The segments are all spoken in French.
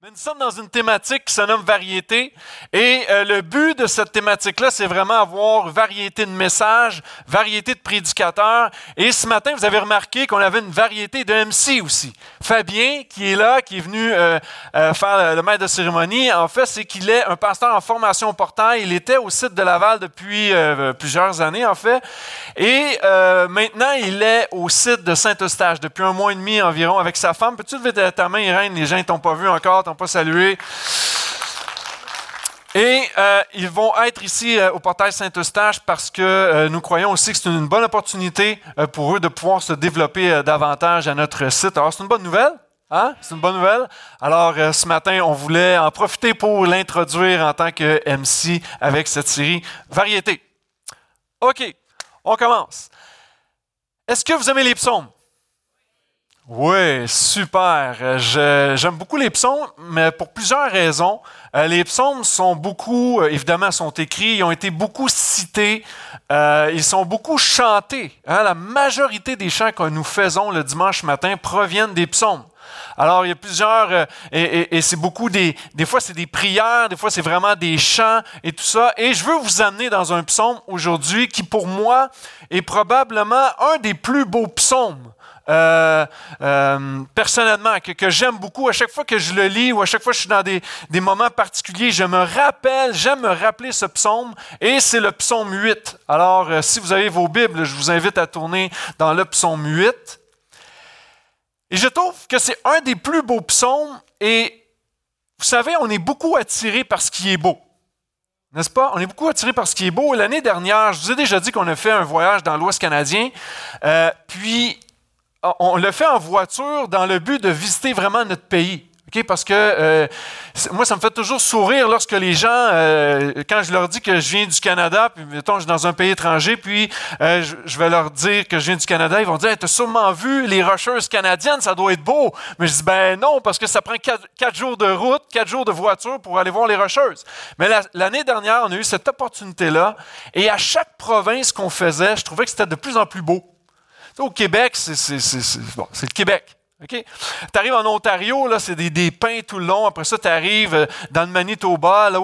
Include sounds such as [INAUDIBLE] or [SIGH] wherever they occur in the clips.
Nous sommes dans une thématique qui se nomme variété. Et euh, le but de cette thématique-là, c'est vraiment avoir variété de messages, variété de prédicateurs. Et ce matin, vous avez remarqué qu'on avait une variété de MC aussi. Fabien, qui est là, qui est venu euh, euh, faire le maître de cérémonie, en fait, c'est qu'il est un pasteur en formation au portail. Il était au site de Laval depuis plusieurs années, en fait. Et maintenant, il est au site de Saint-Eustache depuis un mois et demi environ avec sa femme. Peux-tu lever ta main, Irène? Les gens ne t'ont pas vu encore pas salué. Et euh, ils vont être ici euh, au portail Saint-Eustache parce que euh, nous croyons aussi que c'est une bonne opportunité pour eux de pouvoir se développer davantage à notre site. Alors, c'est une bonne nouvelle. Hein? C'est une bonne nouvelle. Alors, ce matin, on voulait en profiter pour l'introduire en tant que MC avec cette série Variété. OK, on commence. Est-ce que vous aimez les psaumes? Oui, super. J'aime beaucoup les psaumes, mais pour plusieurs raisons. Euh, les psaumes sont beaucoup, euh, évidemment, sont écrits, ils ont été beaucoup cités, euh, ils sont beaucoup chantés. Hein. La majorité des chants que nous faisons le dimanche matin proviennent des psaumes. Alors, il y a plusieurs, et, c'est beaucoup des, des fois c'est des prières, des fois c'est vraiment des chants et tout ça. Et je veux vous amener dans un psaume aujourd'hui qui, pour moi, est probablement un des plus beaux psaumes euh, euh, personnellement, que, j'aime beaucoup. À chaque fois que je le lis ou à chaque fois que je suis dans des, moments particuliers, je me rappelle, j'aime me rappeler ce psaume et c'est le psaume 8. Alors, euh, si vous avez vos Bibles, je vous invite à tourner dans le psaume 8. Et je trouve que c'est un des plus beaux psaumes et vous savez, on est beaucoup attiré par ce qui est beau. N'est-ce pas? On est beaucoup attiré par ce qui est beau. L'année dernière, je vous ai déjà dit qu'on a fait un voyage dans l'Ouest canadien. puis, on le fait en voiture dans le but de visiter vraiment notre pays. Parce que euh, moi, ça me fait toujours sourire lorsque les gens, euh, quand je leur dis que je viens du Canada, puis mettons, je suis dans un pays étranger, puis euh, je, vais leur dire que je viens du Canada, ils vont dire Tu as sûrement vu les rocheuses canadiennes, ça doit être beau. Mais je dis Ben non, parce que ça prend quatre, jours de route, quatre jours de voiture pour aller voir les rocheuses. Mais l'année dernière, on a eu cette opportunité-là, et à chaque province qu'on faisait, je trouvais que c'était de plus en plus beau. Au Québec, c'est le Québec. Tu arrives en Ontario, là, c'est des, des, pins tout le long. Après ça, tu arrives euh, dans le Manitoba. Là,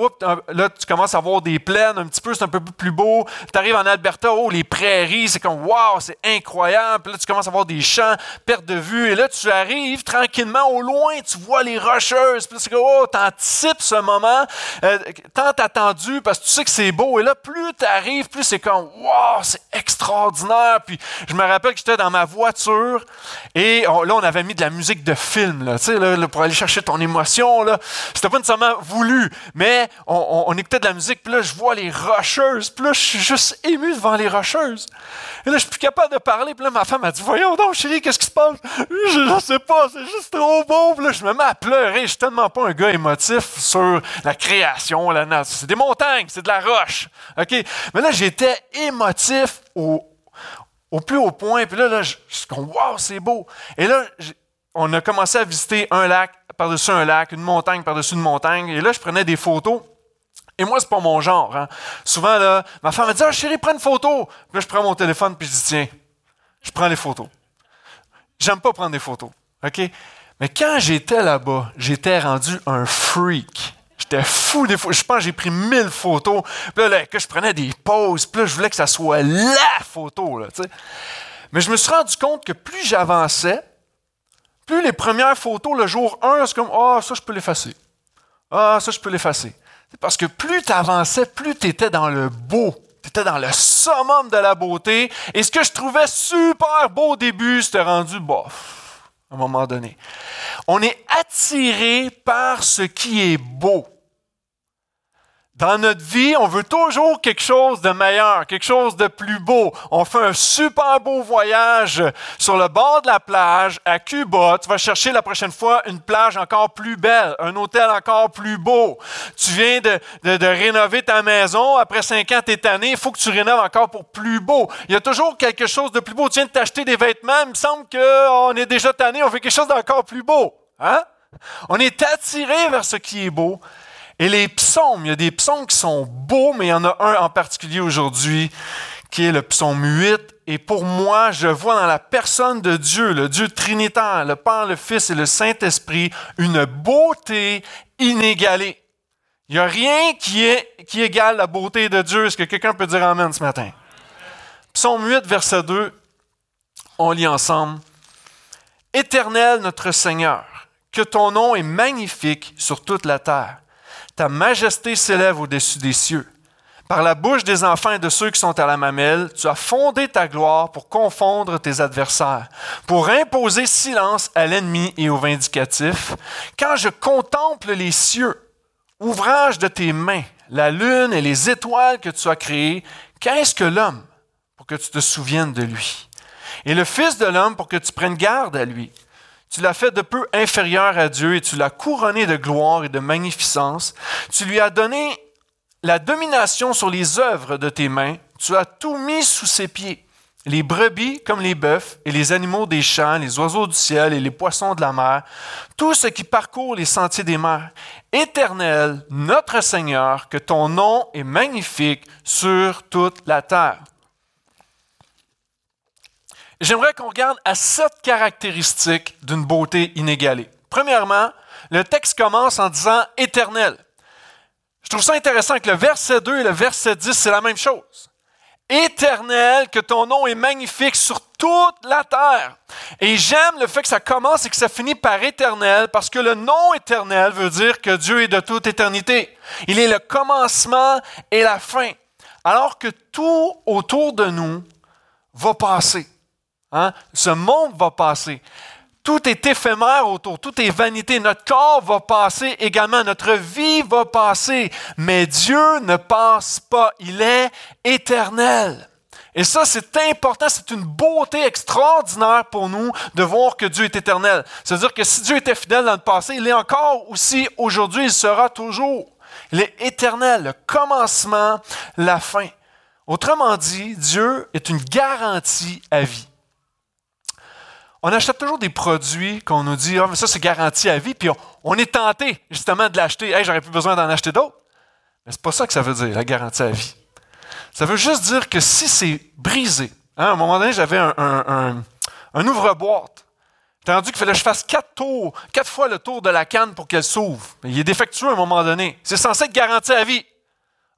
là, tu commences à voir des plaines un petit peu, c'est un peu plus beau. Tu arrives en Alberta, oh, les prairies, c'est comme, waouh, c'est incroyable. Puis là, tu commences à voir des champs, perte de vue. Et là, tu arrives tranquillement au loin, tu vois les rocheuses. Puis c'est comme, oh, t'anticipes ce moment, euh, tant attendu parce que tu sais que c'est beau. Et là, plus tu arrives, plus c'est comme, waouh, c'est extraordinaire. Puis je me rappelle que j'étais dans ma voiture et là, on avait mis de la musique de film, là, là, pour aller chercher ton émotion. Là. C'était pas nécessairement voulu, mais on, écoutait de la musique, puis là, je vois les rocheuses, puis là, je suis juste ému devant les rocheuses. Et là, je suis plus capable de parler, puis là, ma femme a dit Voyons donc, chérie, qu'est-ce qui se passe? Je, ne sais pas, c'est juste trop beau. Puis là, je me mets à pleurer. Je suis tellement pas un gars émotif sur la création, la nature. C'est des montagnes, c'est de la roche. OK? Mais là, j'étais émotif au, au plus haut point. Puis là, là je, suis comme, wow, c'est beau. Et là, on a commencé à visiter un lac par-dessus un lac, une montagne par-dessus une montagne. Et là, je prenais des photos. Et moi, c'est pas mon genre. Hein. Souvent, là, ma femme me dit Ah, chérie, prends une photo. Puis là, je prends mon téléphone puis je dis Tiens, je prends les photos. J'aime pas prendre des photos. OK? Mais quand j'étais là-bas, j'étais rendu un freak. J'étais fou des photos. Je pense que j'ai pris mille photos. Puis là, que je prenais des poses. Puis là, je voulais que ça soit la photo. Là, Mais je me suis rendu compte que plus j'avançais, plus les premières photos, le jour 1, c'est comme Ah, ça, je peux l'effacer. Ah, ça, je peux l'effacer. Parce que plus tu avançais, plus tu étais dans le beau. Tu étais dans le summum de la beauté. Et ce que je trouvais super beau au début, c'était rendu bof, à un moment donné. On est attiré par ce qui est beau. Dans notre vie, on veut toujours quelque chose de meilleur, quelque chose de plus beau. On fait un super beau voyage sur le bord de la plage à Cuba. Tu vas chercher la prochaine fois une plage encore plus belle, un hôtel encore plus beau. Tu viens de, rénover ta maison. Après cinq ans, tu es tanné. Il faut que tu rénoves encore pour plus beau. Il y a toujours quelque chose de plus beau. Tu viens de t'acheter des vêtements. Il me semble qu'on est déjà tanné. On fait quelque chose d'encore plus beau. Hein? On est attiré vers ce qui est beau. Et les psaumes, il y a des psaumes qui sont beaux, mais il y en a un en particulier aujourd'hui qui est le psaume 8. Et pour moi, je vois dans la personne de Dieu, le Dieu trinitaire, le Père, le Fils et le Saint-Esprit, une beauté inégalée. Il n'y a rien qui, qui égale la beauté de Dieu. Est-ce que quelqu'un peut dire Amen ce matin? Psaume 8, verset 2, on lit ensemble. Éternel notre Seigneur, que ton nom est magnifique sur toute la terre. Ta majesté s'élève au-dessus des cieux. Par la bouche des enfants et de ceux qui sont à la mamelle, tu as fondé ta gloire pour confondre tes adversaires, pour imposer silence à l'ennemi et au vindicatif. Quand je contemple les cieux, ouvrage de tes mains, la lune et les étoiles que tu as créées, qu'est-ce que l'homme pour que tu te souviennes de lui? Et le Fils de l'homme pour que tu prennes garde à lui? Tu l'as fait de peu inférieur à Dieu et tu l'as couronné de gloire et de magnificence. Tu lui as donné la domination sur les œuvres de tes mains. Tu as tout mis sous ses pieds. Les brebis comme les bœufs et les animaux des champs, les oiseaux du ciel et les poissons de la mer, tout ce qui parcourt les sentiers des mers. Éternel, notre Seigneur, que ton nom est magnifique sur toute la terre. J'aimerais qu'on regarde à sept caractéristiques d'une beauté inégalée. Premièrement, le texte commence en disant éternel. Je trouve ça intéressant que le verset 2 et le verset 10, c'est la même chose. Éternel, que ton nom est magnifique sur toute la terre. Et j'aime le fait que ça commence et que ça finit par éternel, parce que le nom éternel veut dire que Dieu est de toute éternité. Il est le commencement et la fin. Alors que tout autour de nous va passer. Hein? Ce monde va passer. Tout est éphémère autour, tout est vanité. Notre corps va passer également, notre vie va passer, mais Dieu ne passe pas, il est éternel. Et ça, c'est important, c'est une beauté extraordinaire pour nous de voir que Dieu est éternel. C'est-à-dire que si Dieu était fidèle dans le passé, il est encore aussi aujourd'hui, il sera toujours. Il est éternel, le commencement, la fin. Autrement dit, Dieu est une garantie à vie on achète toujours des produits qu'on nous dit, ah, mais ça, c'est garanti à vie, puis on, est tenté, justement, de l'acheter. Hey, j'aurais plus besoin d'en acheter d'autres. Mais c'est pas ça que ça veut dire, la garantie à vie. Ça veut juste dire que si c'est brisé, hein, à un moment donné, j'avais un, ouvre-boîte. J'ai rendu qu'il fallait que je fasse quatre tours, quatre fois le tour de la canne pour qu'elle s'ouvre. Il est défectueux à un moment donné. C'est censé être garanti à vie.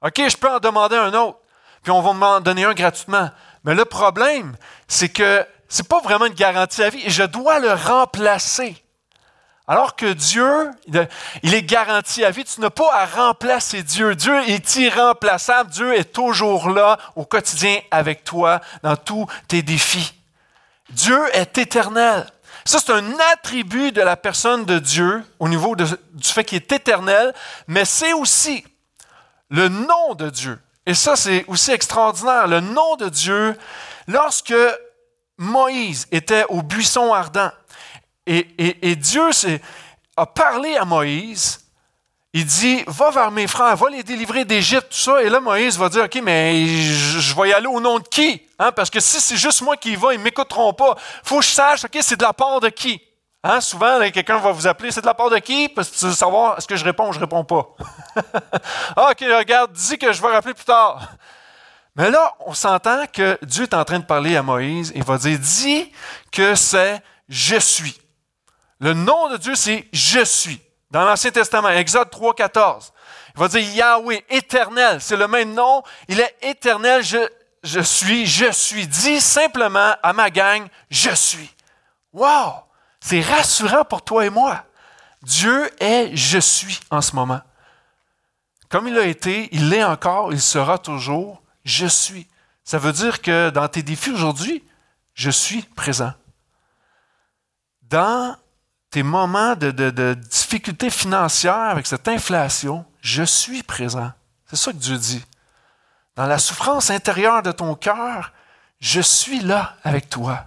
OK, je peux en demander un autre, puis on va m'en donner un gratuitement. Mais le problème, c'est que c'est pas vraiment une garantie à vie et je dois le remplacer. Alors que Dieu, il est garanti à vie, tu n'as pas à remplacer Dieu. Dieu est irremplaçable. Dieu est toujours là au quotidien avec toi dans tous tes défis. Dieu est éternel. Ça, c'est un attribut de la personne de Dieu au niveau du fait qu'il est éternel, mais c'est aussi le nom de Dieu. Et ça, c'est aussi extraordinaire. Le nom de Dieu, lorsque Moïse était au buisson ardent et, Dieu a parlé à Moïse. Il dit, va vers mes frères, va les délivrer d'Égypte, tout ça. Et là, Moïse va dire, OK, mais je, vais y aller au nom de qui? Hein? Parce que si c'est juste moi qui y va, ils ne m'écouteront pas. Faut que je sache, OK, c'est de la part de qui? Hein? Souvent, quelqu'un va vous appeler, c'est de la part de qui? Parce que tu veux savoir, est-ce que je réponds ou je ne réponds pas? [LAUGHS] ah, OK, regarde, dis que je vais rappeler plus tard. Mais là, on s'entend que Dieu est en train de parler à Moïse et va dire, dis que c'est je suis. Le nom de Dieu, c'est je suis. Dans l'Ancien Testament, Exode 3, 14. Il va dire Yahweh, éternel. C'est le même nom. Il est éternel. Je, je suis, je suis. Dis simplement à ma gang, je suis. Wow! C'est rassurant pour toi et moi. Dieu est je suis en ce moment. Comme il a été, il l'est encore, il sera toujours je suis. Ça veut dire que dans tes défis aujourd'hui, je suis présent. Dans tes moments de, de, difficultés financières avec cette inflation, je suis présent. C'est ça que Dieu dit. Dans la souffrance intérieure de ton cœur, je suis là avec toi.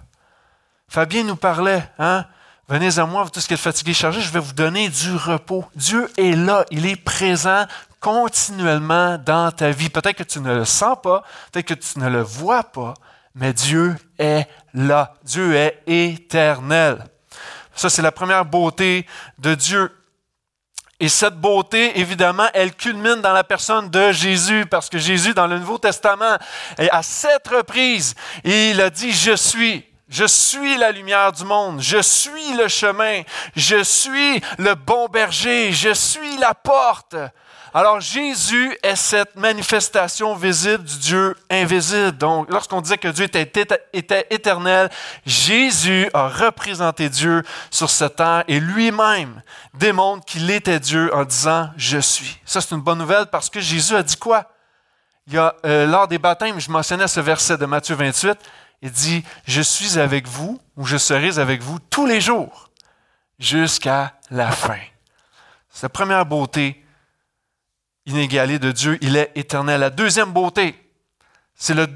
Fabien nous parlait, hein? Venez à moi, vous tous qui êtes fatigués, chargés, je vais vous donner du repos. Dieu est là, il est présent continuellement dans ta vie. Peut-être que tu ne le sens pas, peut-être que tu ne le vois pas, mais Dieu est là. Dieu est éternel. Ça, c'est la première beauté de Dieu. Et cette beauté, évidemment, elle culmine dans la personne de Jésus, parce que Jésus, dans le Nouveau Testament, à sept reprises, il a dit, je suis. Je suis la lumière du monde, je suis le chemin, je suis le bon berger, je suis la porte. Alors Jésus est cette manifestation visible du Dieu invisible. Donc lorsqu'on disait que Dieu était, éternel, Jésus a représenté Dieu sur cette terre et lui-même démontre qu'il était Dieu en disant je suis. Ça c'est une bonne nouvelle parce que Jésus a dit quoi? Il y a, euh, lors des baptêmes, je mentionnais ce verset de Matthieu 28, il dit, je suis avec vous ou je serai avec vous tous les jours jusqu'à la fin. Sa première beauté inégalée de Dieu, il est éternel. La deuxième beauté, c'est le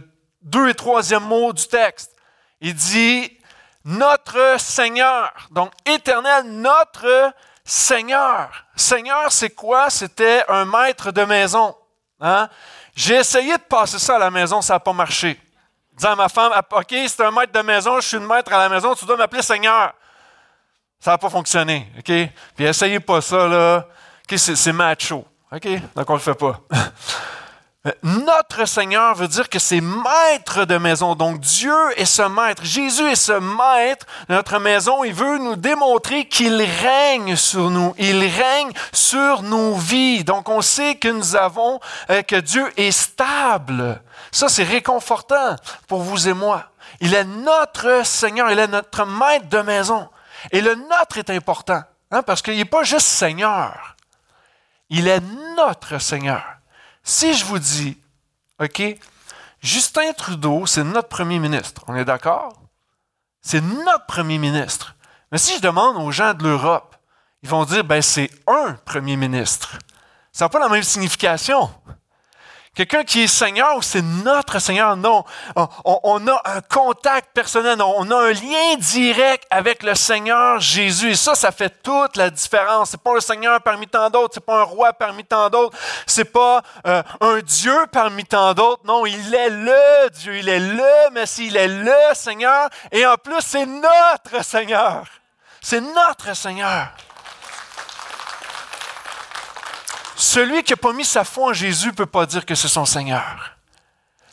deux et troisième mot du texte. Il dit notre Seigneur. Donc éternel, notre Seigneur. Seigneur, c'est quoi? C'était un maître de maison. Hein? J'ai essayé de passer ça à la maison, ça n'a pas marché disant à ma femme, OK, c'est un maître de maison, je suis une maître à la maison, tu dois m'appeler Seigneur. Ça n'a pas fonctionné, OK? Puis essayez pas ça, là. OK, c'est macho. OK? Donc on le fait pas. [LAUGHS] Notre Seigneur veut dire que c'est maître de maison. Donc Dieu est ce maître. Jésus est ce maître de notre maison. Il veut nous démontrer qu'il règne sur nous. Il règne sur nos vies. Donc on sait que nous avons, euh, que Dieu est stable. Ça, c'est réconfortant pour vous et moi. Il est notre Seigneur. Il est notre maître de maison. Et le notre est important. Hein, parce qu'il n'est pas juste Seigneur. Il est notre Seigneur. Si je vous dis, OK, Justin Trudeau, c'est notre premier ministre, on est d'accord? C'est notre premier ministre. Mais si je demande aux gens de l'Europe, ils vont dire, ben c'est un premier ministre. Ça n'a pas la même signification. Quelqu'un qui est Seigneur, c'est notre Seigneur? Non, on, a un contact personnel, on a un lien direct avec le Seigneur Jésus. Et ça, ça fait toute la différence. C'est pas un Seigneur parmi tant d'autres, c'est pas un roi parmi tant d'autres, c'est pas euh, un Dieu parmi tant d'autres. Non, il est le Dieu, il est le Messie, il est le Seigneur. Et en plus, c'est notre Seigneur. C'est notre Seigneur. Celui qui n'a pas mis sa foi en Jésus ne peut pas dire que c'est son Seigneur.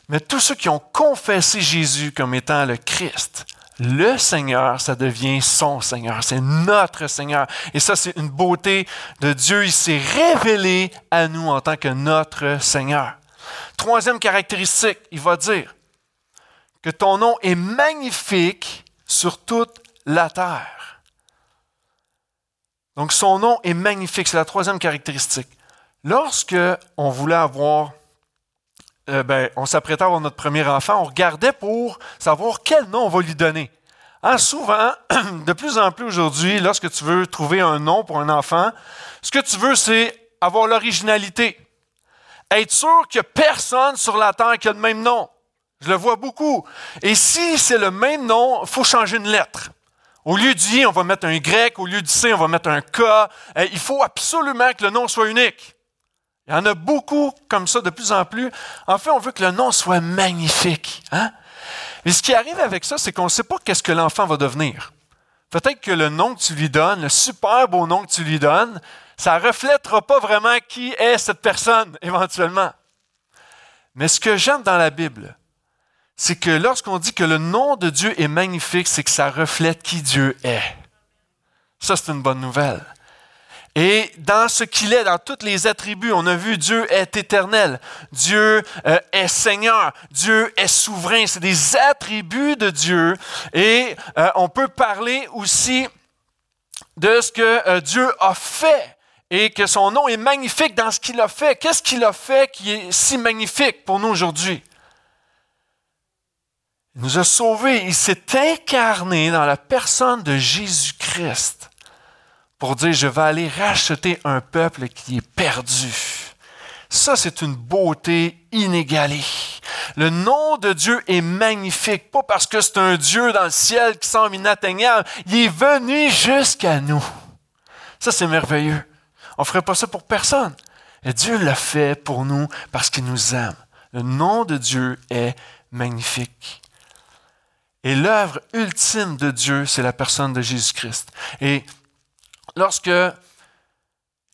Mais tous ceux qui ont confessé Jésus comme étant le Christ, le Seigneur, ça devient son Seigneur. C'est notre Seigneur. Et ça, c'est une beauté de Dieu. Il s'est révélé à nous en tant que notre Seigneur. Troisième caractéristique, il va dire que ton nom est magnifique sur toute la terre. Donc son nom est magnifique, c'est la troisième caractéristique. Lorsque on voulait avoir, euh, ben, on s'apprêtait à avoir notre premier enfant, on regardait pour savoir quel nom on va lui donner. Hein, souvent, [CLEARS THROAT] de plus en plus aujourd'hui, lorsque tu veux trouver un nom pour un enfant, ce que tu veux, c'est avoir l'originalité. Être sûr a personne sur la terre qui a le même nom. Je le vois beaucoup. Et si c'est le même nom, il faut changer une lettre. Au lieu du I, on va mettre un Y. Au lieu C, on va mettre un K. Euh, il faut absolument que le nom soit unique. Il y en a beaucoup comme ça de plus en plus. En fait, on veut que le nom soit magnifique. Hein? Mais ce qui arrive avec ça, c'est qu'on ne sait pas qu'est-ce que l'enfant va devenir. Peut-être que le nom que tu lui donnes, le super beau nom que tu lui donnes, ça ne reflètera pas vraiment qui est cette personne [LAUGHS] éventuellement. Mais ce que j'aime dans la Bible, c'est que lorsqu'on dit que le nom de Dieu est magnifique, c'est que ça reflète qui Dieu est. Ça, c'est une bonne nouvelle. Et dans ce qu'il est, dans tous les attributs, on a vu Dieu est éternel, Dieu euh, est Seigneur, Dieu est souverain. C'est des attributs de Dieu. Et euh, on peut parler aussi de ce que euh, Dieu a fait et que son nom est magnifique dans ce qu'il a fait. Qu'est-ce qu'il a fait qui est si magnifique pour nous aujourd'hui? Il nous a sauvés. Il s'est incarné dans la personne de Jésus-Christ pour dire, je vais aller racheter un peuple qui est perdu. Ça, c'est une beauté inégalée. Le nom de Dieu est magnifique, pas parce que c'est un Dieu dans le ciel qui semble inatteignable. Il est venu jusqu'à nous. Ça, c'est merveilleux. On ne ferait pas ça pour personne. Dieu l'a fait pour nous parce qu'il nous aime. Le nom de Dieu est magnifique. Et l'œuvre ultime de Dieu, c'est la personne de Jésus-Christ. Et lorsque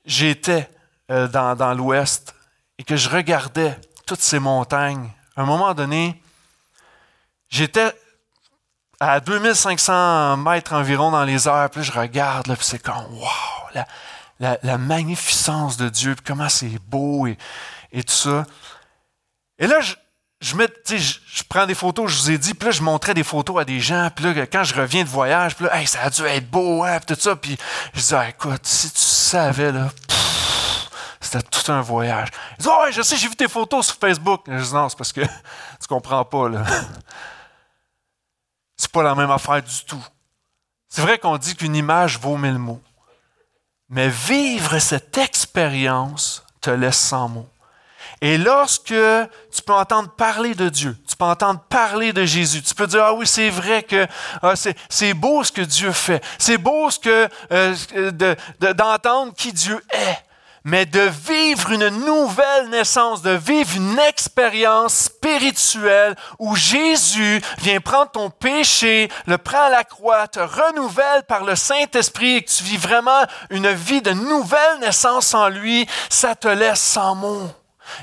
j'étais euh, dans, l'ouest et que je regardais toutes ces montagnes, à un moment donné, j'étais à 2500 mètres environ dans les airs, puis je regarde, là, puis c'est comme, wow, la, la, magnificence de Dieu, puis comment c'est beau et, et, tout ça. Et là, je, je, prends des photos, je vous ai dit, puis là, je montrais des photos à des gens, puis là, quand je reviens de voyage, puis là, hey, ça a dû être beau, hein, puis tout ça, puis je dis, ah, écoute, si tu savais, là, c'était tout un voyage. Ils disent, oh, ouais, je sais, j'ai vu tes photos sur Facebook. Je dis, non, c'est parce que [LAUGHS] tu comprends pas, là. [LAUGHS] C'est pas la même affaire du tout. C'est vrai qu'on dit qu'une image vaut mille mots. Mais vivre cette expérience te laisse sans mots. Et lorsque tu peux entendre parler de Dieu, tu peux entendre parler de Jésus, tu peux dire, ah oui, c'est vrai que ah, c'est beau ce que Dieu fait, c'est beau ce que euh, d'entendre qui Dieu est mais de vivre une nouvelle naissance, de vivre une expérience spirituelle où Jésus vient prendre ton péché, le prend à la croix, te renouvelle par le Saint-Esprit et que tu vis vraiment une vie de nouvelle naissance en lui, ça te laisse sans mots.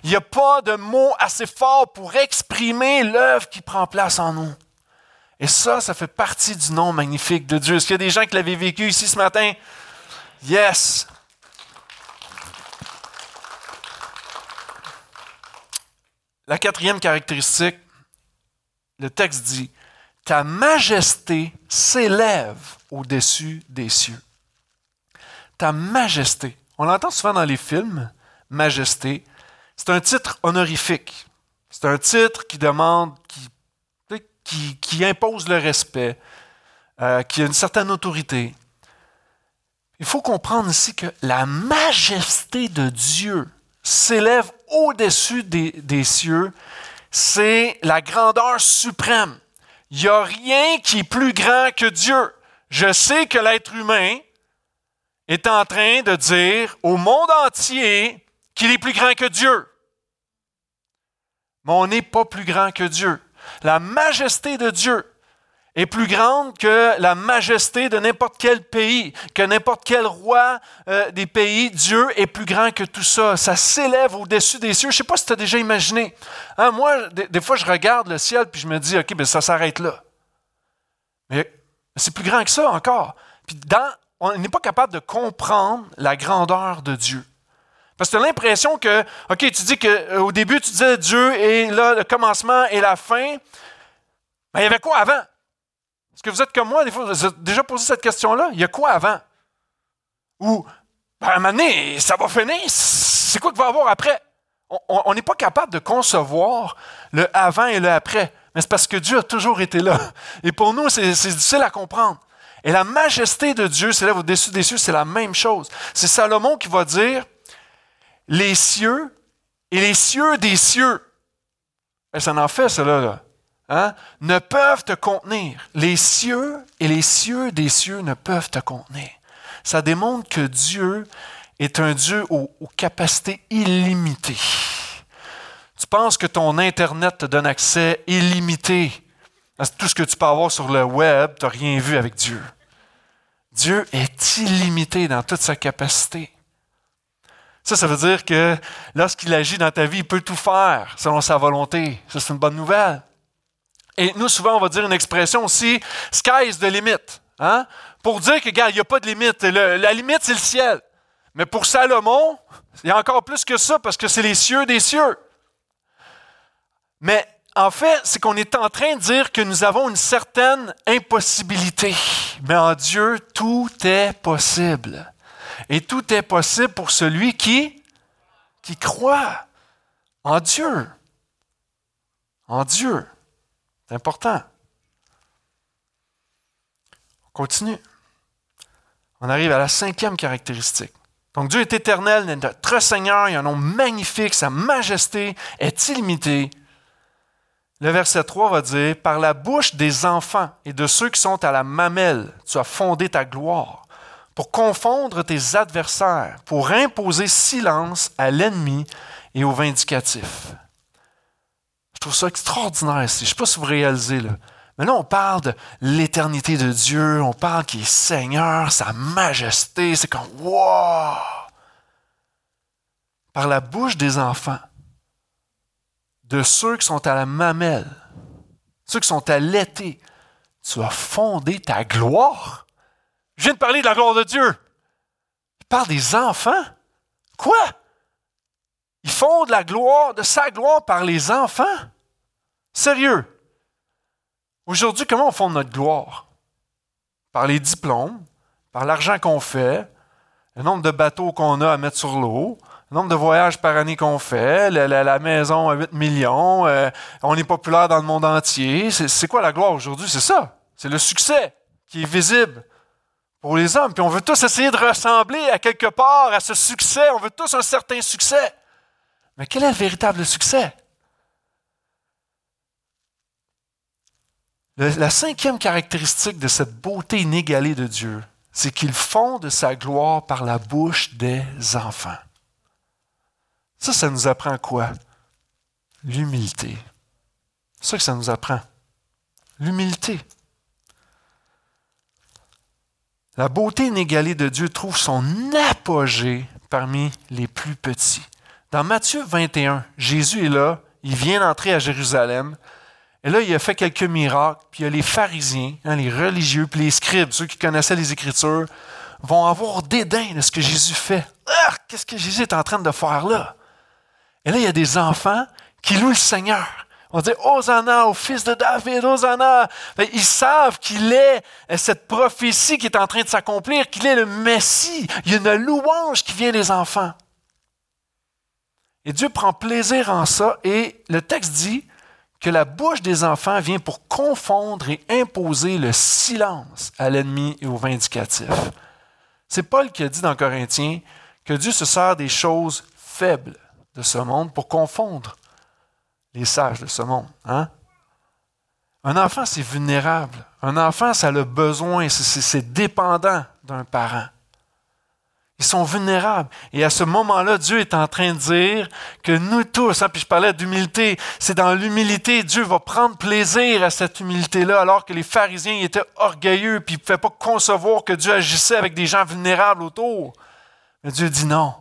Il n'y a pas de mots assez forts pour exprimer l'œuvre qui prend place en nous. Et ça, ça fait partie du nom magnifique de Dieu. Est-ce qu'il y a des gens qui l'avaient vécu ici ce matin? Yes. La quatrième caractéristique, le texte dit, Ta majesté s'élève au-dessus des cieux. Ta majesté. On l'entend souvent dans les films, majesté. C'est un titre honorifique. C'est un titre qui demande, qui, qui, impose le respect, euh, qui a une certaine autorité. Il faut comprendre ici que la majesté de Dieu s'élève au-dessus des, cieux, c'est la grandeur suprême. Il n'y a rien qui est plus grand que Dieu. Je sais que l'être humain est en train de dire au monde entier qu'il est plus grand que Dieu. Mais on n'est pas plus grand que Dieu. La majesté de Dieu est plus grande que la majesté de n'importe quel pays, que n'importe quel roi euh, des pays. Dieu est plus grand que tout ça. Ça s'élève au-dessus des cieux. Je ne sais pas si tu as déjà imaginé. Hein, moi, des, fois, je regarde le ciel puis je me dis, OK, ben, ça s'arrête là. Mais c'est plus grand que ça encore. On n'est pas capable de comprendre la grandeur de Dieu. Parce que tu as l'impression que, OK, tu dis qu'au euh, début, tu disais Dieu est là, le commencement et la fin. Mais il y avait quoi avant? Est-ce que vous êtes comme moi, des fois, vous avez déjà posé cette question-là? Il y a quoi avant? Ou, ben, à un moment donné, ça va finir, c'est quoi qu'il va y avoir après? On n'est pas capable de concevoir le avant et le après. Mais c'est parce que Dieu a toujours été là. Et pour nous, c'est difficile à comprendre. Et la majesté de Dieu s'élève au-dessus des cieux, c'est la même chose. C'est Salomon qui va dire les cieux et les cieux des cieux. Et ça en fait, cela. Là. Hein, ne peuvent te contenir. Les cieux et les cieux des cieux ne peuvent te contenir. Ça démontre que Dieu est un Dieu aux, capacités illimitées. Tu penses que ton Internet te donne accès illimité à tout ce que tu peux avoir sur le web, tu n'as rien vu avec Dieu. Dieu est illimité dans toute sa capacité. Ça, ça veut dire que lorsqu'il agit dans ta vie, il peut tout faire selon sa volonté. Ça, c'est une bonne nouvelle. Et nous, souvent, on va dire une expression aussi, sky is the limit. Hein? Pour dire que, il n'y a pas de limite. la limite, c'est le ciel. Mais pour Salomon, il y a encore plus que ça parce que c'est les cieux des cieux. Mais en fait, c'est qu'on est en train de dire que nous avons une certaine impossibilité. Mais en Dieu, tout est possible. Et tout est possible pour celui qui, qui croit en Dieu. En Dieu. C'est important. On continue. On arrive à la cinquième caractéristique. Donc Dieu est éternel, notre Seigneur, il a un nom magnifique, sa majesté est illimitée. Le verset 3 va dire, Par la bouche des enfants et de ceux qui sont à la mamelle, tu as fondé ta gloire, pour confondre tes adversaires, pour imposer silence à l'ennemi et aux vindicatifs. Je trouve ça extraordinaire Je ne sais pas si vous réalisez. Là. Mais là, on parle de l'éternité de Dieu, on parle qu'il est Seigneur, sa majesté. C'est comme, wow! par la bouche des enfants, de ceux qui sont à la mamelle, ceux qui sont allaités, tu as fondé ta gloire. Je viens de parler de la gloire de Dieu. Il parle des enfants. Quoi? Il fonde la gloire, de sa gloire par les enfants? Sérieux? Aujourd'hui, comment on fonde notre gloire? Par les diplômes, par l'argent qu'on fait, le nombre de bateaux qu'on a à mettre sur l'eau, le nombre de voyages par année qu'on fait, la, maison à 8 millions, euh, on est populaire dans le monde entier. C'est quoi la gloire aujourd'hui? C'est ça. C'est le succès qui est visible les hommes. Puis on veut tous essayer de ressembler à quelque part à ce succès. On veut tous un certain succès. Mais quel est le véritable succès? la cinquième caractéristique de cette beauté inégalée de Dieu, c'est qu'il fonde sa gloire par la bouche des enfants. Ça, ça nous apprend quoi? L'humilité. C'est ça que ça nous apprend. L'humilité. La beauté inégalée de Dieu trouve son apogée parmi les plus petits. Dans Matthieu 21, Jésus est là, il vient d'entrer à Jérusalem, et là, il a fait quelques miracles, puis il y a les pharisiens, hein, les religieux, puis les scribes, ceux qui connaissaient les Écritures, vont avoir dédain de ce que Jésus fait. Ah, qu'est-ce que Jésus est en train de faire là? Et là, il y a des enfants qui louent le Seigneur. On dit Hosanna au fils de David, Hosanna. Ben, ils savent qu'il est euh, cette prophétie qui est en train de s'accomplir, qu'il est le Messie. Il y a une louange qui vient des enfants. Et Dieu prend plaisir en ça. Et le texte dit que la bouche des enfants vient pour confondre et imposer le silence à l'ennemi et au vindicatif. C'est Paul qui a dit dans Corinthiens que Dieu se sert des choses faibles de ce monde pour confondre les sages de ce monde. Hein? Un enfant, c'est vulnérable. Un enfant, ça a le besoin, c'est dépendant d'un parent. Ils sont vulnérables. Et à ce moment-là, Dieu est en train de dire que nous tous, hein, puis je parlais d'humilité, c'est dans l'humilité, Dieu va prendre plaisir à cette humilité-là, alors que les pharisiens étaient orgueilleux, puis ils ne pouvaient pas concevoir que Dieu agissait avec des gens vulnérables autour. Mais Dieu dit non.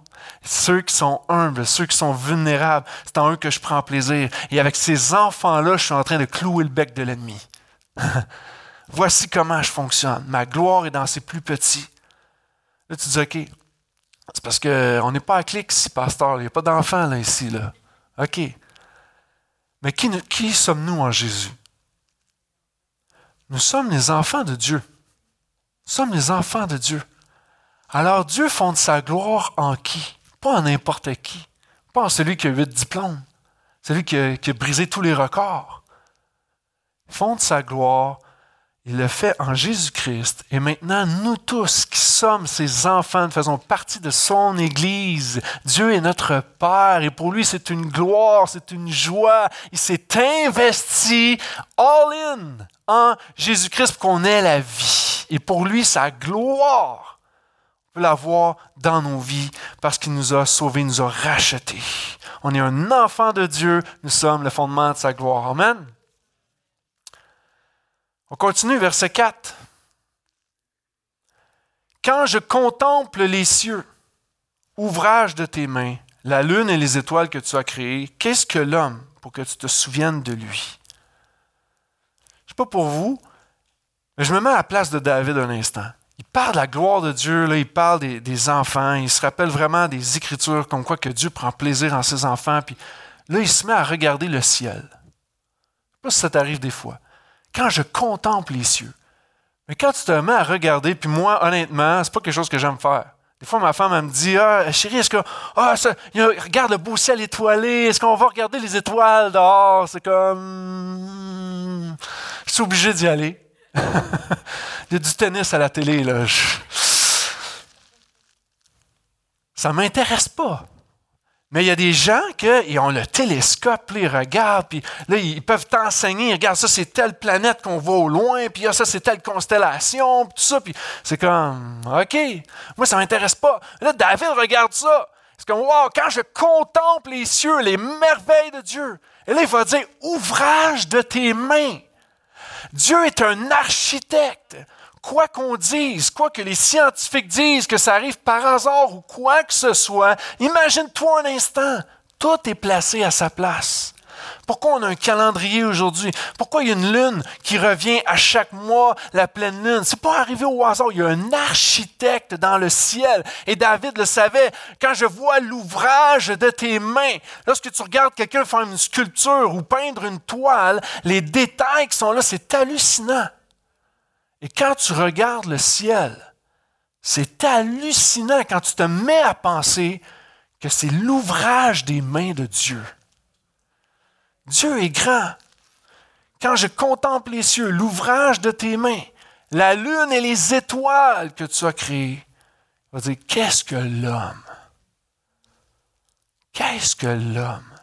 Ceux qui sont humbles, ceux qui sont vulnérables, c'est en eux que je prends plaisir. Et avec ces enfants-là, je suis en train de clouer le bec de l'ennemi. [LAUGHS] Voici comment je fonctionne. Ma gloire est dans ces plus petits. Là, tu dis, OK, c'est parce qu'on n'est pas à clic ici, pasteur. Il n'y a pas d'enfants là, ici. Là. OK. Mais qui, qui sommes-nous en Jésus? Nous sommes les enfants de Dieu. Nous sommes les enfants de Dieu. Alors Dieu fonde sa gloire en qui? Pas en n'importe qui. Pas en celui qui a huit diplômes. Celui qui a, brisé tous les records. Fonde sa gloire il le fait en Jésus-Christ. Et maintenant, nous tous qui sommes ses enfants, nous faisons partie de son Église. Dieu est notre Père et pour lui, c'est une gloire, c'est une joie. Il s'est investi all-in en Jésus-Christ pour qu'on ait la vie. Et pour lui, sa gloire, peut la voir dans nos vies parce qu'il nous a sauvés, nous a rachetés. On est un enfant de Dieu, nous sommes le fondement de sa gloire. Amen. On continue, verset 4. Quand je contemple les cieux, ouvrage de tes mains, la lune et les étoiles que tu as créées, qu'est-ce que l'homme pour que tu te souviennes de lui? Je ne sais pas pour vous, mais je me mets à la place de David un instant. Il parle de la gloire de Dieu, là, il parle des, enfants, il se rappelle vraiment des Écritures, comme quoi que Dieu prend plaisir en ses enfants. Puis là, il se met à regarder le ciel. Je sais pas si ça t'arrive des fois quand je contemple les cieux. Mais quand tu te mets à regarder, puis moi, honnêtement, c'est pas quelque chose que j'aime faire. Des fois, ma femme, elle me dit Ah, chérie, est-ce que. Ah, ça, regarde le beau ciel étoilé, est-ce qu'on va regarder les étoiles dehors C'est comme. Je suis obligé d'y aller. [LAUGHS] Il y a du tennis à la télé, là. Ça ne m'intéresse pas. Mais il y a des gens qui ont le télescope, ils regardent, puis là, ils peuvent t'enseigner, regarde, ça, c'est telle planète qu'on voit au loin, puis ça, c'est telle constellation, puis tout ça, puis c'est comme, OK, moi, ça ne m'intéresse pas. Là, David regarde ça. C'est comme, wow, quand je contemple les cieux, les merveilles de Dieu, et là, il va dire, ouvrage de tes mains. Dieu est un architecte quoi qu'on dise, quoi que les scientifiques disent, que ça arrive par hasard ou quoi que ce soit, imagine-toi un instant, tout est placé à sa place. Pourquoi on a un calendrier aujourd'hui? Pourquoi il y a une lune qui revient à chaque mois, la pleine lune? C'est pas arrivé au hasard. Il y a un architecte dans le ciel. Et David le savait. Quand je vois l'ouvrage de tes mains, lorsque tu regardes quelqu'un faire une sculpture ou peindre une toile, les détails qui sont là, c'est hallucinant. Et quand tu regardes le ciel, c'est hallucinant quand tu te mets à penser que c'est l'ouvrage des mains de Dieu. Dieu est grand. Quand je contemple les cieux, l'ouvrage de tes mains, la lune et les étoiles que tu as créées, je vais dire, qu'est-ce que l'homme? Qu'est-ce que l'homme?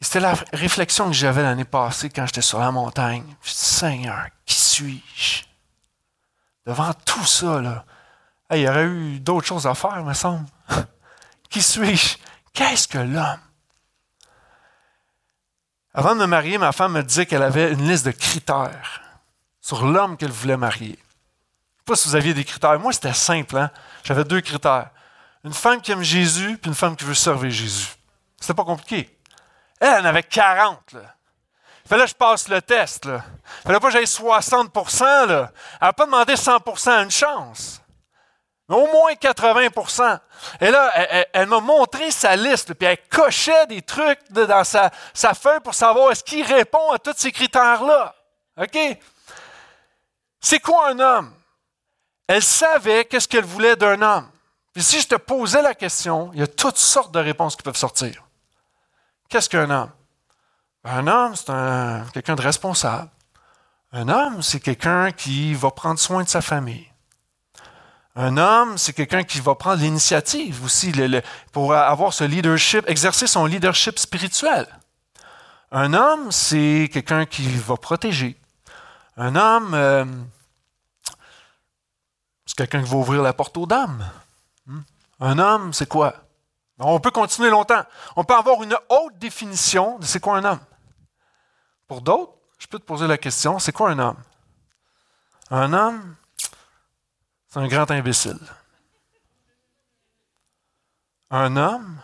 C'était la réflexion que j'avais l'année passée quand j'étais sur la montagne. Seigneur, qui suis-je? Devant tout ça, là, il y aurait eu d'autres choses à faire, me semble. [LAUGHS] qui suis-je? Qu'est-ce que l'homme? Avant de me marier, ma femme me disait qu'elle avait une liste de critères sur l'homme qu'elle voulait marier. Je ne sais pas si vous aviez des critères. Moi, c'était simple. Hein? J'avais deux critères. Une femme qui aime Jésus, puis une femme qui veut servir Jésus. C'était pas compliqué. Elle, elle en avait 40. Là. Fallait que je passe le test. Là. Fallait pas que j'aille 60 là. Elle n'a pas demandé 100% une chance au moins 80% Et là, elle, m'a montré sa liste, puis elle cochait des trucs dans sa, feuille pour savoir est-ce qu'il répond à tous ces critères-là. OK? C'est quoi un homme? Elle savait qu'est-ce qu'elle voulait d'un homme. Puis si je te posais la question, il y a toutes sortes de réponses qui peuvent sortir. Qu'est-ce qu'un homme? Un homme, c'est quelqu'un de responsable. Un homme, c'est quelqu'un qui va prendre soin de sa famille. Un homme, c'est quelqu'un qui va prendre l'initiative aussi pour avoir ce leadership, exercer son leadership spirituel. Un homme, c'est quelqu'un qui va protéger. Un homme, euh, c'est quelqu'un qui va ouvrir la porte aux dames. Hmm? Un homme, c'est quoi? On peut continuer longtemps. On peut avoir une haute définition de c'est quoi un homme. Pour d'autres, je peux te poser la question, c'est quoi un homme? Un homme, c'est un grand imbécile. Un homme,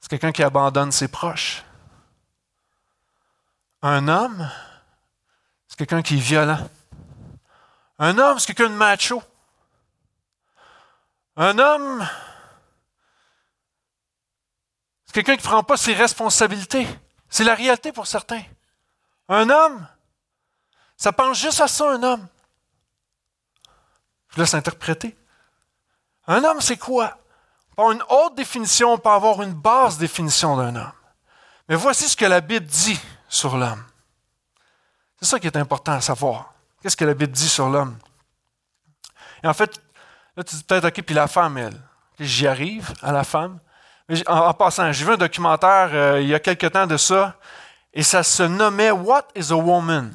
c'est quelqu'un qui abandonne ses proches. Un homme, c'est quelqu'un qui est violent. Un homme, c'est quelqu'un de macho. Un homme, c'est quelqu'un qui ne prend pas ses responsabilités. C'est la réalité pour certains. Un homme, ça pense juste à ça, un homme. Je laisse interpréter. Un homme, c'est quoi? Par une haute définition, on peut avoir une basse définition d'un homme. Mais voici ce que la Bible dit sur l'homme. C'est ça qui est important à savoir. Qu'est-ce que la Bible dit sur l'homme? Et en fait, là, tu dis peut-être, OK, puis la femme, elle. J'y arrive à la femme. en, passant, j'ai vu un documentaire euh, il y a quelque temps de ça, et ça se nommait What is a Woman?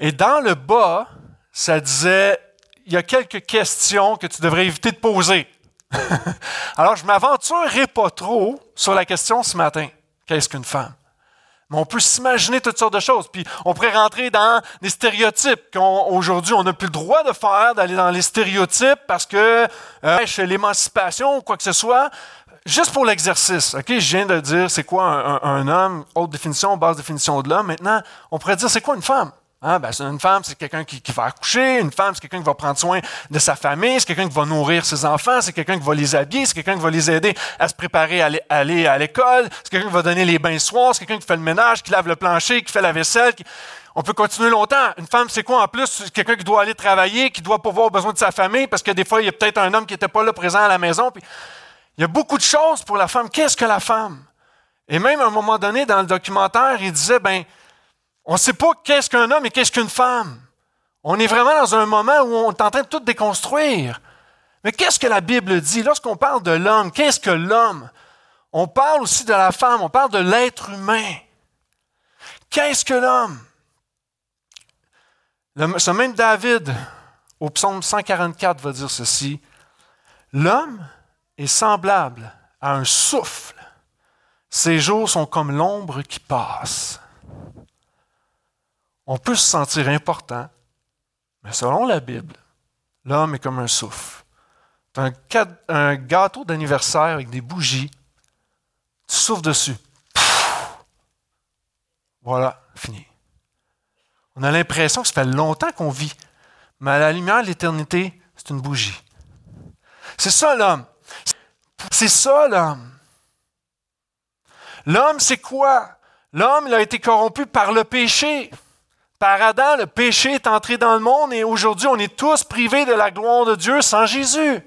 Et dans le bas, ça disait il y a quelques questions que tu devrais éviter de poser. [LAUGHS] Alors, je ne m'aventurerai pas trop sur la question ce matin. Qu'est-ce qu'une femme? Mais on peut s'imaginer toutes sortes de choses. Puis on pourrait rentrer dans des stéréotypes qu'aujourd'hui on n'a plus le droit de faire, d'aller dans les stéréotypes parce que euh, chez l'émancipation ou quoi que ce soit. Juste pour l'exercice, ok, je viens de dire c'est quoi un, un homme, haute définition, basse définition de l'homme. Maintenant, on pourrait dire c'est quoi une femme? Hein, ben, une femme, c'est quelqu'un qui, va accoucher. Une femme, c'est quelqu'un qui va prendre soin de sa famille. C'est quelqu'un qui va nourrir ses enfants. C'est quelqu'un qui va les habiller. C'est quelqu'un qui va les aider à se préparer à aller à l'école. C'est quelqu'un qui va donner les bains soirs. C'est quelqu'un qui fait le ménage, qui lave le plancher, qui fait la vaisselle. On peut continuer longtemps. Une femme, c'est quoi en plus? C'est quelqu'un qui doit aller travailler, qui doit pouvoir besoin de sa famille, parce que des fois, il y a peut-être un homme qui n'était pas là présent à la maison. Il y a beaucoup de choses pour la femme. Qu'est-ce que la femme? Et même à un moment donné, dans le documentaire, il disait, ben, on ne sait pas qu'est-ce qu'un homme et qu'est-ce qu'une femme. On est vraiment dans un moment où on est en train de tout déconstruire. Mais qu'est-ce que la Bible dit? Lorsqu'on parle de l'homme, qu'est-ce que l'homme? On parle aussi de la femme, on parle de l'être humain. Qu'est-ce que l'homme? Ce même David, au psaume 144, va dire ceci. L'homme est semblable à un souffle. Ses jours sont comme l'ombre qui passe. On peut se sentir important, Mais selon la Bible, l'homme est comme un souffle. As un, gâteau d'anniversaire avec des bougies. Tu souffles dessus. Voilà, fini. On a l'impression que ça fait longtemps qu'on vit. Mais à la lumière de l'éternité, c'est une bougie. C'est ça l'homme. C'est ça l'homme. L'homme, c'est quoi? L'homme, il a été corrompu par le péché. Par Adam, le péché est entré dans le monde et aujourd'hui, on est tous privés de la gloire de Dieu sans Jésus.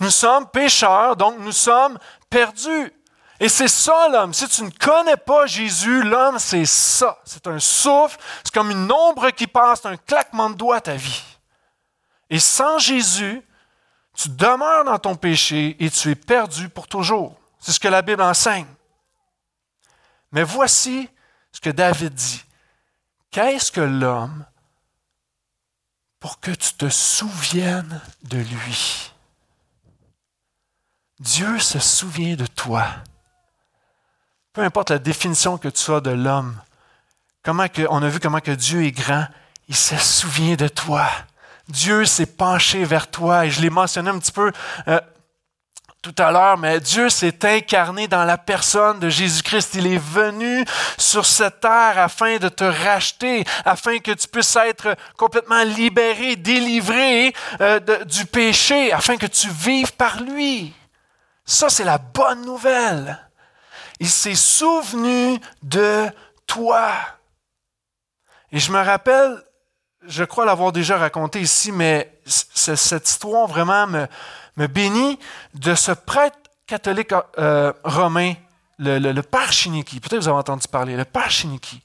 Nous sommes pécheurs, donc nous sommes perdus. Et c'est ça l'homme. Si tu ne connais pas Jésus, l'homme, c'est ça. C'est un souffle, c'est comme une ombre qui passe, un claquement de doigts à ta vie. Et sans Jésus, tu demeures dans ton péché et tu es perdu pour toujours. C'est ce que la Bible enseigne. Mais voici ce que David dit. Qu'est-ce que l'homme pour que tu te souviennes de lui? Dieu se souvient de toi. Peu importe la définition que tu as de l'homme, comment on a vu comment que Dieu est grand, il se souvient de toi. Dieu s'est penché vers toi, et je l'ai mentionné un petit peu euh, tout à l'heure, mais Dieu s'est incarné dans la personne de Jésus-Christ. Il est venu sur cette terre afin de te racheter, afin que tu puisses être complètement libéré, délivré euh, du péché, afin que tu vives par lui. Ça, c'est la bonne nouvelle. Il s'est souvenu de toi. Et je me rappelle, je crois l'avoir déjà raconté ici, mais cette histoire vraiment me, me bénit de ce prêtre catholique euh, romain, le, le, père Chiniki. Peut-être vous avez entendu parler, le père Chiniki.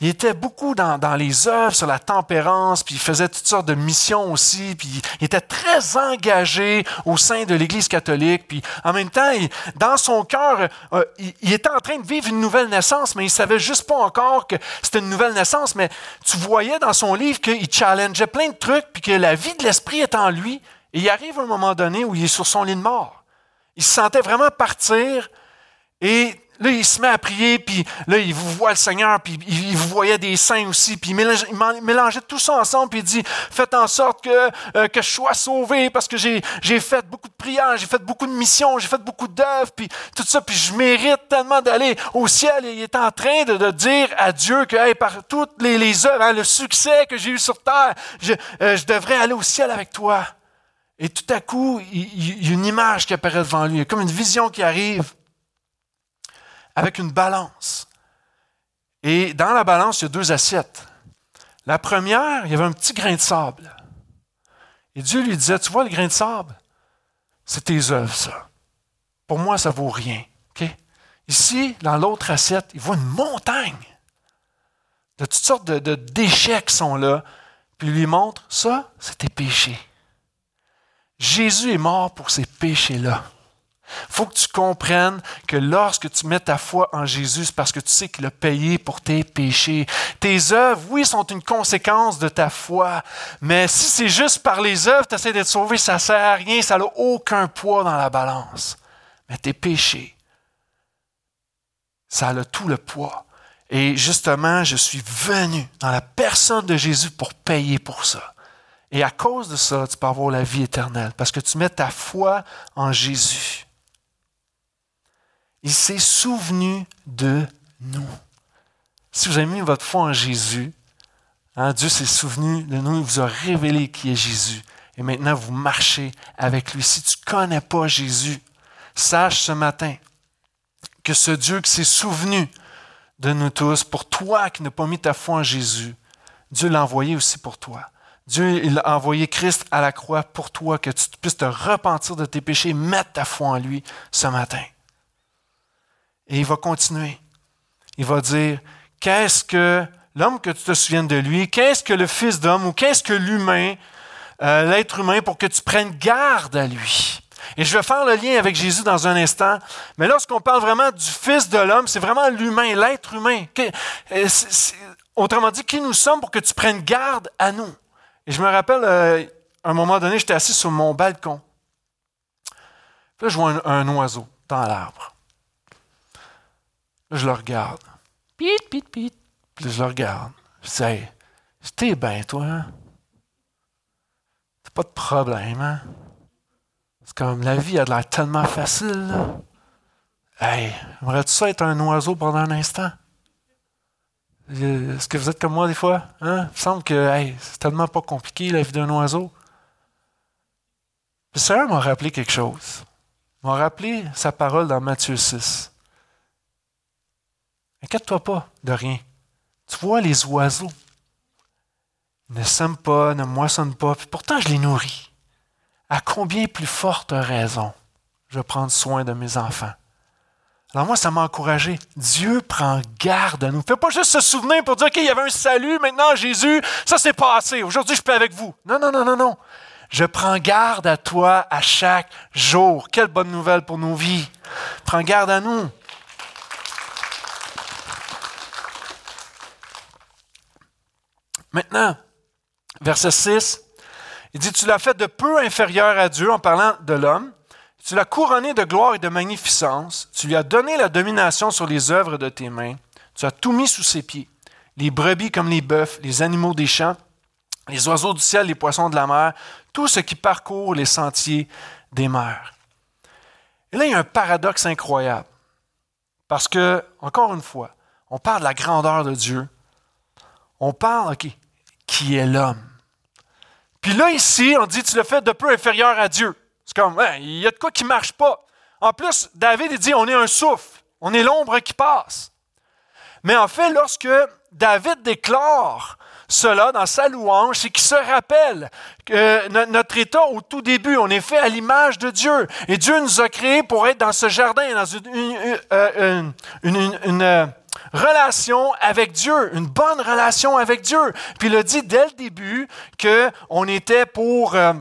Il était beaucoup dans, les œuvres sur la tempérance, puis il faisait toutes sortes de missions aussi, puis il était très engagé au sein de l'Église catholique, puis en même temps, dans son cœur, euh, il, il, était en train de vivre une nouvelle naissance, mais il savait juste pas encore que c'était une nouvelle naissance, mais tu voyais dans son livre qu'il challengeait plein de trucs, puis que la vie de l'esprit est en lui, et il arrive un moment donné où il est sur son lit de mort. Il se sentait vraiment partir et là, il se met à prier, puis là, il vous voit le Seigneur, puis il vous voyait des saints aussi, puis il mélangeait, tout ça ensemble, puis il dit, faites en sorte que, euh, que je sois sauvé, parce que j'ai, fait beaucoup de prières, j'ai fait beaucoup de missions, j'ai fait beaucoup d'œuvres, puis tout ça, puis je mérite tellement d'aller au ciel. Il est en train de, dire à Dieu que par toutes les, œuvres, hein, le succès que j'ai eu sur terre, je, euh, je devrais aller au ciel avec toi. Et tout à coup, il, y a une image qui apparaît devant lui, comme une vision qui arrive avec une balance. Et dans la balance, il y a deux assiettes. La première, il y avait un petit grain de sable. Et Dieu lui disait, tu vois le grain de sable? C'est tes œuvres, ça. Pour moi, ça vaut rien. Ici, dans l'autre assiette, il voit une montagne de toutes sortes de, de déchets qui sont là. Puis il lui montre, ça, c'est tes péchés. Jésus est mort pour ces péchés-là. Il faut que tu comprennes que lorsque tu mets ta foi en Jésus, c'est parce que tu sais qu'il a payé pour tes péchés. Tes œuvres, oui, sont une conséquence de ta foi, mais si c'est juste par les œuvres, tu essaies d'être sauvé, ça ne sert à rien, ça n'a aucun poids dans la balance. Mais tes péchés, ça a tout le poids. Et justement, je suis venu dans la personne de Jésus pour payer pour ça. Et à cause de ça, tu peux avoir la vie éternelle, parce que tu mets ta foi en Jésus. Il s'est souvenu de nous. Si vous avez mis votre foi en Jésus, hein, Dieu s'est souvenu de nous, il vous a révélé qui est Jésus. Et maintenant, vous marchez avec lui. Si tu ne connais pas Jésus, sache ce matin que ce Dieu qui s'est souvenu de nous tous, pour toi qui n'as pas mis ta foi en Jésus, Dieu l'a envoyé aussi pour toi. Dieu il a envoyé Christ à la croix pour toi, que tu puisses te repentir de tes péchés, mettre ta foi en lui ce matin. Et il va continuer. Il va dire, qu'est-ce que l'homme que tu te souviennes de lui, qu'est-ce que le Fils d'homme ou qu'est-ce que l'humain, euh, l'être humain, pour que tu prennes garde à lui? Et je vais faire le lien avec Jésus dans un instant. Mais lorsqu'on parle vraiment du Fils de l'homme, c'est vraiment l'humain, l'être humain. Euh, autrement dit, qui nous sommes pour que tu prennes garde à nous? Et je me rappelle, euh, à un moment donné, j'étais assis sur mon balcon. Puis là, je vois un, oiseau dans l'arbre. Là, je le regarde. Pit, pit, pit. Puis là, je le regarde. Je dis, hey, c'était bien, toi. Hein? pas de problème, hein? C'est comme la vie a l'air tellement facile, là. Hey, aimerais-tu ça être un oiseau pendant un instant? Est-ce que vous êtes comme moi des fois? Hein? Il me semble que c'est tellement pas compliqué la vie d'un oiseau. Le Seigneur m'a rappelé quelque chose. Il m'a rappelé sa parole dans Matthieu 6. Inquiète-toi pas de rien. Tu vois les oiseaux. Ils ne sèment pas, ne moissonnent pas, puis pourtant je les nourris. À combien plus forte raison je vais prendre soin de mes enfants? Alors moi, ça m'a encouragé. Dieu prend garde à nous. Fait pas juste se souvenir pour dire, OK, il y avait un salut, maintenant Jésus, ça s'est passé. Aujourd'hui, je peux avec vous. Non, non, non, non, non. Je prends garde à toi à chaque jour. Quelle bonne nouvelle pour nos vies. Prends garde à nous. Maintenant, verset 6, il dit, tu l'as fait de peu inférieur à Dieu en parlant de l'homme. Tu l'as couronné de gloire et de magnificence. Tu lui as donné la domination sur les œuvres de tes mains. Tu as tout mis sous ses pieds. Les brebis comme les bœufs, les animaux des champs, les oiseaux du ciel, les poissons de la mer, tout ce qui parcourt les sentiers des mers. Et là, il y a un paradoxe incroyable. Parce que, encore une fois, on parle de la grandeur de Dieu. On parle, OK, qui est l'homme? Puis là, ici, on dit, tu le fais de peu inférieur à Dieu. Comme, hein, il y a de quoi qui ne marche pas. En plus, David, il dit, on est un souffle, on est l'ombre qui passe. Mais en fait, lorsque David déclare cela dans sa louange, c'est qu'il se rappelle que notre état au tout début, on est fait à l'image de Dieu. Et Dieu nous a créés pour être dans ce jardin, dans une, une euh, relation avec Dieu, une bonne relation avec Dieu. Puis il a dit dès le début qu'on était pour... Euh,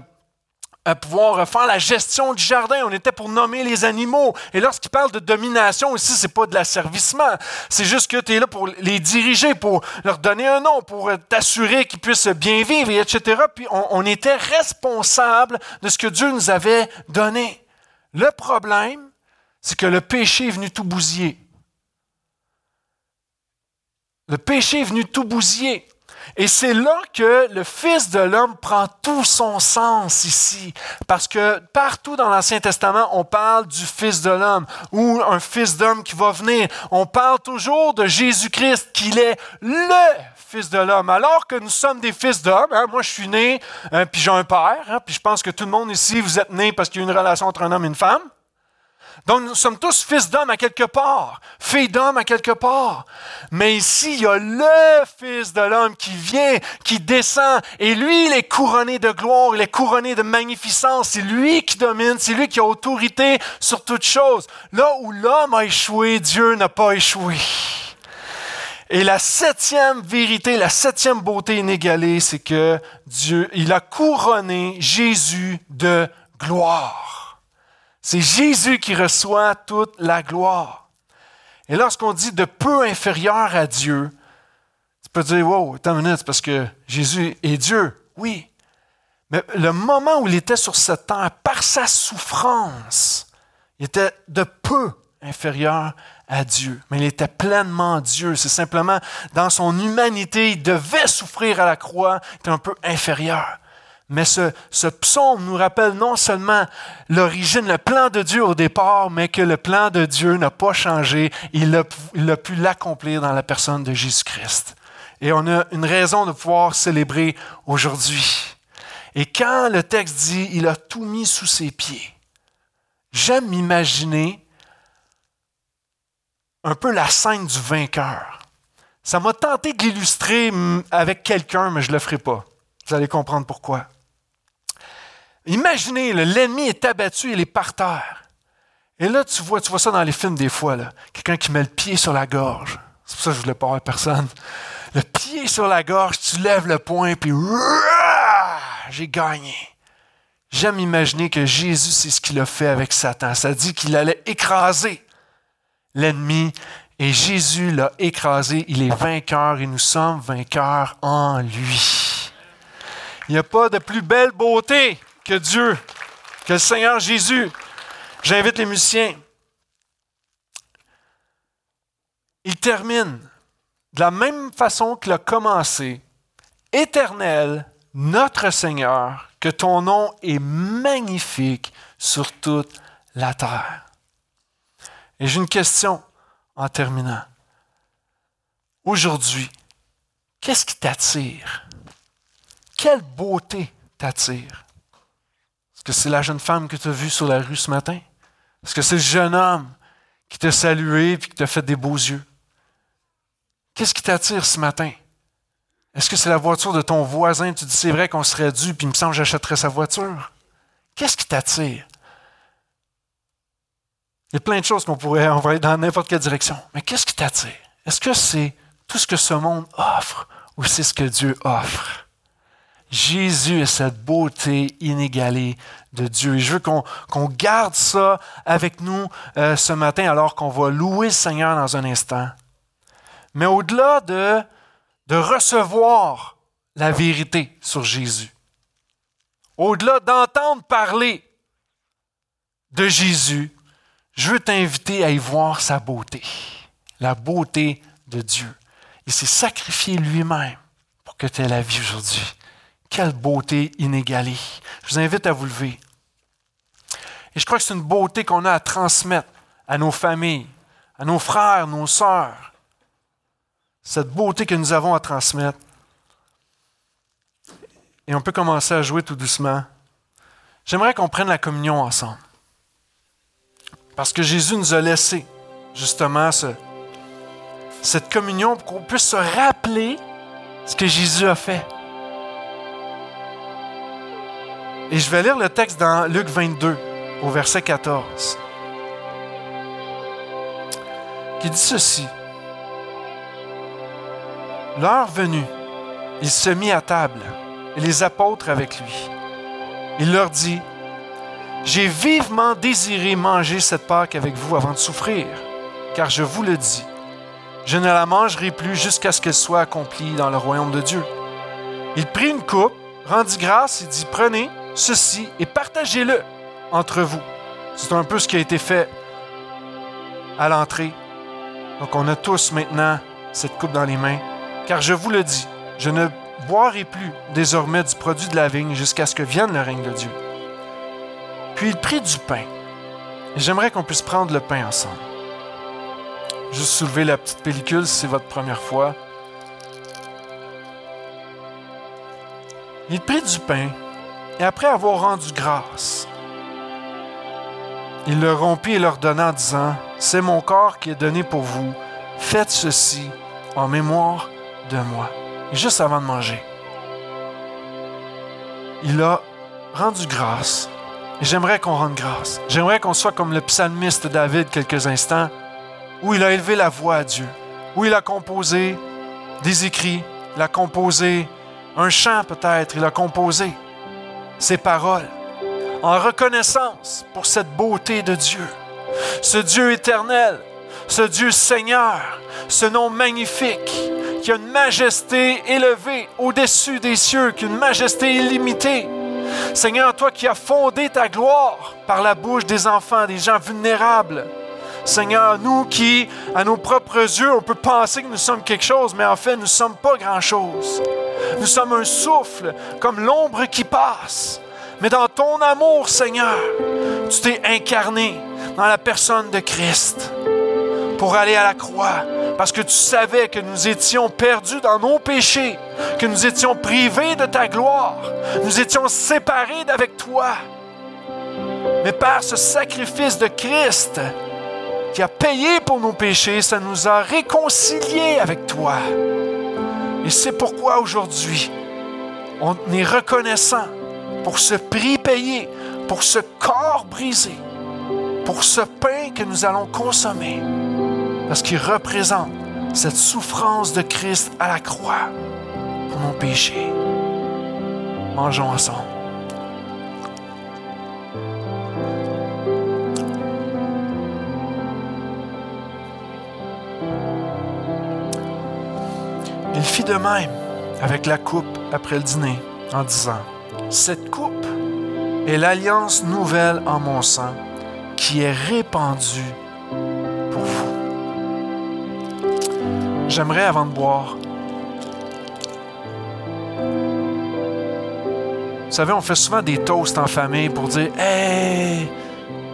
pouvoir faire la gestion du jardin, on était pour nommer les animaux. Et lorsqu'il parle de domination aussi, c'est pas de l'asservissement, c'est juste que tu es là pour les diriger, pour leur donner un nom, pour t'assurer qu'ils puissent bien vivre, etc. Puis on, on était responsable de ce que Dieu nous avait donné. Le problème, c'est que le péché est venu tout bousiller. Le péché est venu tout bousiller. Et c'est là que le Fils de l'homme prend tout son sens ici. Parce que partout dans l'Ancien Testament, on parle du Fils de l'homme ou un Fils d'homme qui va venir. On parle toujours de Jésus-Christ, qu'il est le Fils de l'homme. Alors que nous sommes des fils d'homme, hein, moi je suis né, hein, puis j'ai un père, hein, puis je pense que tout le monde ici, vous êtes né parce qu'il y a une relation entre un homme et une femme. Donc nous sommes tous fils d'homme à quelque part, filles d'homme à quelque part. Mais ici, il y a le Fils de l'homme qui vient, qui descend, et lui, il est couronné de gloire, il est couronné de magnificence, c'est lui qui domine, c'est lui qui a autorité sur toute chose. Là où l'homme a échoué, Dieu n'a pas échoué. Et la septième vérité, la septième beauté inégalée, c'est que Dieu, il a couronné Jésus de gloire. C'est Jésus qui reçoit toute la gloire. Et lorsqu'on dit de peu inférieur à Dieu, tu peux dire, wow, attends une minute, parce que Jésus est Dieu. Oui. Mais le moment où il était sur cette terre, par sa souffrance, il était de peu inférieur à Dieu. Mais il était pleinement Dieu. C'est simplement dans son humanité, il devait souffrir à la croix, il était un peu inférieur. Mais ce, psaume nous rappelle non seulement l'origine, le plan de Dieu au départ, mais que le plan de Dieu n'a pas changé. Il a, il a pu l'accomplir dans la personne de Jésus-Christ. Et on a une raison de pouvoir célébrer aujourd'hui. Et quand le texte dit il a tout mis sous ses pieds, j'aime m'imaginer un peu la scène du vainqueur. Ça m'a tenté de l'illustrer avec quelqu'un, mais je ne le ferai pas. Vous allez comprendre pourquoi. Imaginez, l'ennemi est abattu, il est par terre. Et là, tu vois, tu vois ça dans les films des fois, quelqu'un qui met le pied sur la gorge. C'est pour ça que je ne voulais pas avoir personne. Le pied sur la gorge, tu lèves le poing, puis j'ai gagné. J'aime imaginer que Jésus, c'est ce qu'il a fait avec Satan. Ça dit qu'il allait écraser l'ennemi et Jésus l'a écrasé. Il est vainqueur et nous sommes vainqueurs en lui. Il n'y a pas de plus belle beauté que Dieu, que le Seigneur Jésus. J'invite les musiciens. Il termine de la même façon qu'il a commencé, éternel, notre Seigneur, que ton nom est magnifique sur toute la terre. Et j'ai une question en terminant. Aujourd'hui, qu'est-ce qui t'attire? Quelle beauté t'attire? Est-ce que c'est la jeune femme que tu as vue sur la rue ce matin? Est-ce que c'est le jeune homme qui t'a salué et qui t'a fait des beaux yeux? Qu'est-ce qui t'attire ce matin? Est-ce que c'est la voiture de ton voisin? Tu dis, c'est vrai qu'on serait dû, puis il me semble que j'achèterais sa voiture. Qu'est-ce qui t'attire? Il y a plein de choses qu'on pourrait [LAUGHS] envoyer dans n'importe quelle direction. Mais qu'est-ce qui t'attire? Est-ce que c'est tout ce que ce monde offre ou c'est ce que Dieu offre? Jésus est cette beauté inégalée de Dieu. Et je veux qu'on garde ça avec nous euh, ce matin alors qu'on va louer le Seigneur dans un instant. Mais au-delà de de recevoir la vérité sur Jésus. Au-delà d'entendre parler de Jésus, je veux t'inviter à y voir sa beauté, la beauté de Dieu. Il s'est sacrifié lui-même pour que tu aies la vie aujourd'hui. Quelle beauté inégalée. Je vous invite à vous lever. Et je crois que c'est une beauté qu'on a à transmettre à nos familles, à nos frères, nos sœurs, cette beauté que nous avons à transmettre. Et on peut commencer à jouer tout doucement. J'aimerais qu'on prenne la communion ensemble. Parce que Jésus nous a laissé justement cette communion pour qu'on puisse se rappeler ce que Jésus a fait. Et je vais lire le texte dans Luc 22, au verset 14, qui dit ceci. L'heure venue, il se mit à table, et les apôtres avec lui. Il leur dit, J'ai vivement désiré manger cette Pâque avec vous avant de souffrir, car je vous le dis, je ne la mangerai plus jusqu'à ce qu'elle soit accomplie dans le royaume de Dieu. Il prit une coupe, rendit grâce et dit, Prenez ceci et partagez-le entre vous. C'est un peu ce qui a été fait à l'entrée. Donc on a tous maintenant cette coupe dans les mains. Car je vous le dis, je ne boirai plus désormais du produit de la vigne jusqu'à ce que vienne le règne de Dieu. Puis il prit du pain. J'aimerais qu'on puisse prendre le pain ensemble. Juste soulever la petite pellicule si c'est votre première fois. Il prit du pain et après avoir rendu grâce, il le rompit et leur donna en disant, C'est mon corps qui est donné pour vous, faites ceci en mémoire de moi. juste avant de manger, il a rendu grâce. Et j'aimerais qu'on rende grâce. J'aimerais qu'on soit comme le psalmiste David quelques instants, où il a élevé la voix à Dieu, où il a composé des écrits, il a composé un chant peut-être, il a composé ses paroles en reconnaissance pour cette beauté de Dieu, ce Dieu éternel, ce Dieu Seigneur, ce nom magnifique, qui a une majesté élevée au-dessus des cieux, qui a une majesté illimitée. Seigneur, toi qui as fondé ta gloire par la bouche des enfants, des gens vulnérables. Seigneur, nous qui, à nos propres yeux, on peut penser que nous sommes quelque chose, mais en fait, nous ne sommes pas grand-chose. Nous sommes un souffle, comme l'ombre qui passe. Mais dans ton amour, Seigneur, tu t'es incarné dans la personne de Christ pour aller à la croix, parce que tu savais que nous étions perdus dans nos péchés, que nous étions privés de ta gloire, nous étions séparés d'avec toi. Mais par ce sacrifice de Christ qui a payé pour nos péchés, ça nous a réconciliés avec toi. Et c'est pourquoi aujourd'hui, on est reconnaissant pour ce prix payé, pour ce corps brisé, pour ce pain que nous allons consommer parce qu'il représente cette souffrance de Christ à la croix pour mon péché. Mangeons ensemble. Il fit de même avec la coupe après le dîner en disant, Cette coupe est l'alliance nouvelle en mon sang qui est répandue J'aimerais, avant de boire, Vous savez, on fait souvent des toasts en famille pour dire Hey,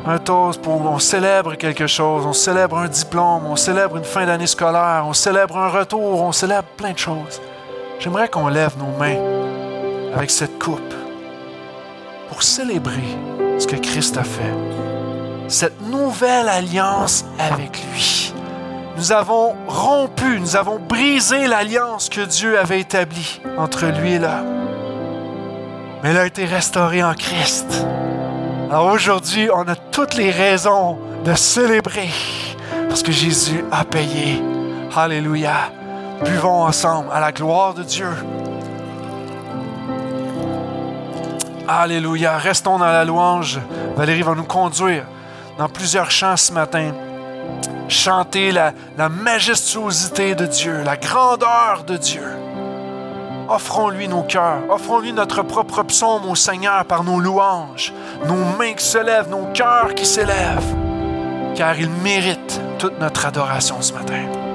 un toast pour on célèbre quelque chose, on célèbre un diplôme, on célèbre une fin d'année scolaire, on célèbre un retour, on célèbre plein de choses. J'aimerais qu'on lève nos mains avec cette coupe pour célébrer ce que Christ a fait. Cette nouvelle alliance avec lui. Nous avons rompu, nous avons brisé l'alliance que Dieu avait établie entre lui et l'homme. Mais elle a été restaurée en Christ. Alors aujourd'hui, on a toutes les raisons de célébrer parce que Jésus a payé. Alléluia. Buvons ensemble à la gloire de Dieu. Alléluia. Restons dans la louange. Valérie va nous conduire dans plusieurs chants ce matin. Chanter la, la majestuosité de Dieu, la grandeur de Dieu. Offrons-lui nos cœurs. Offrons-lui notre propre psaume au Seigneur par nos louanges, nos mains qui se lèvent, nos cœurs qui s'élèvent, car il mérite toute notre adoration ce matin.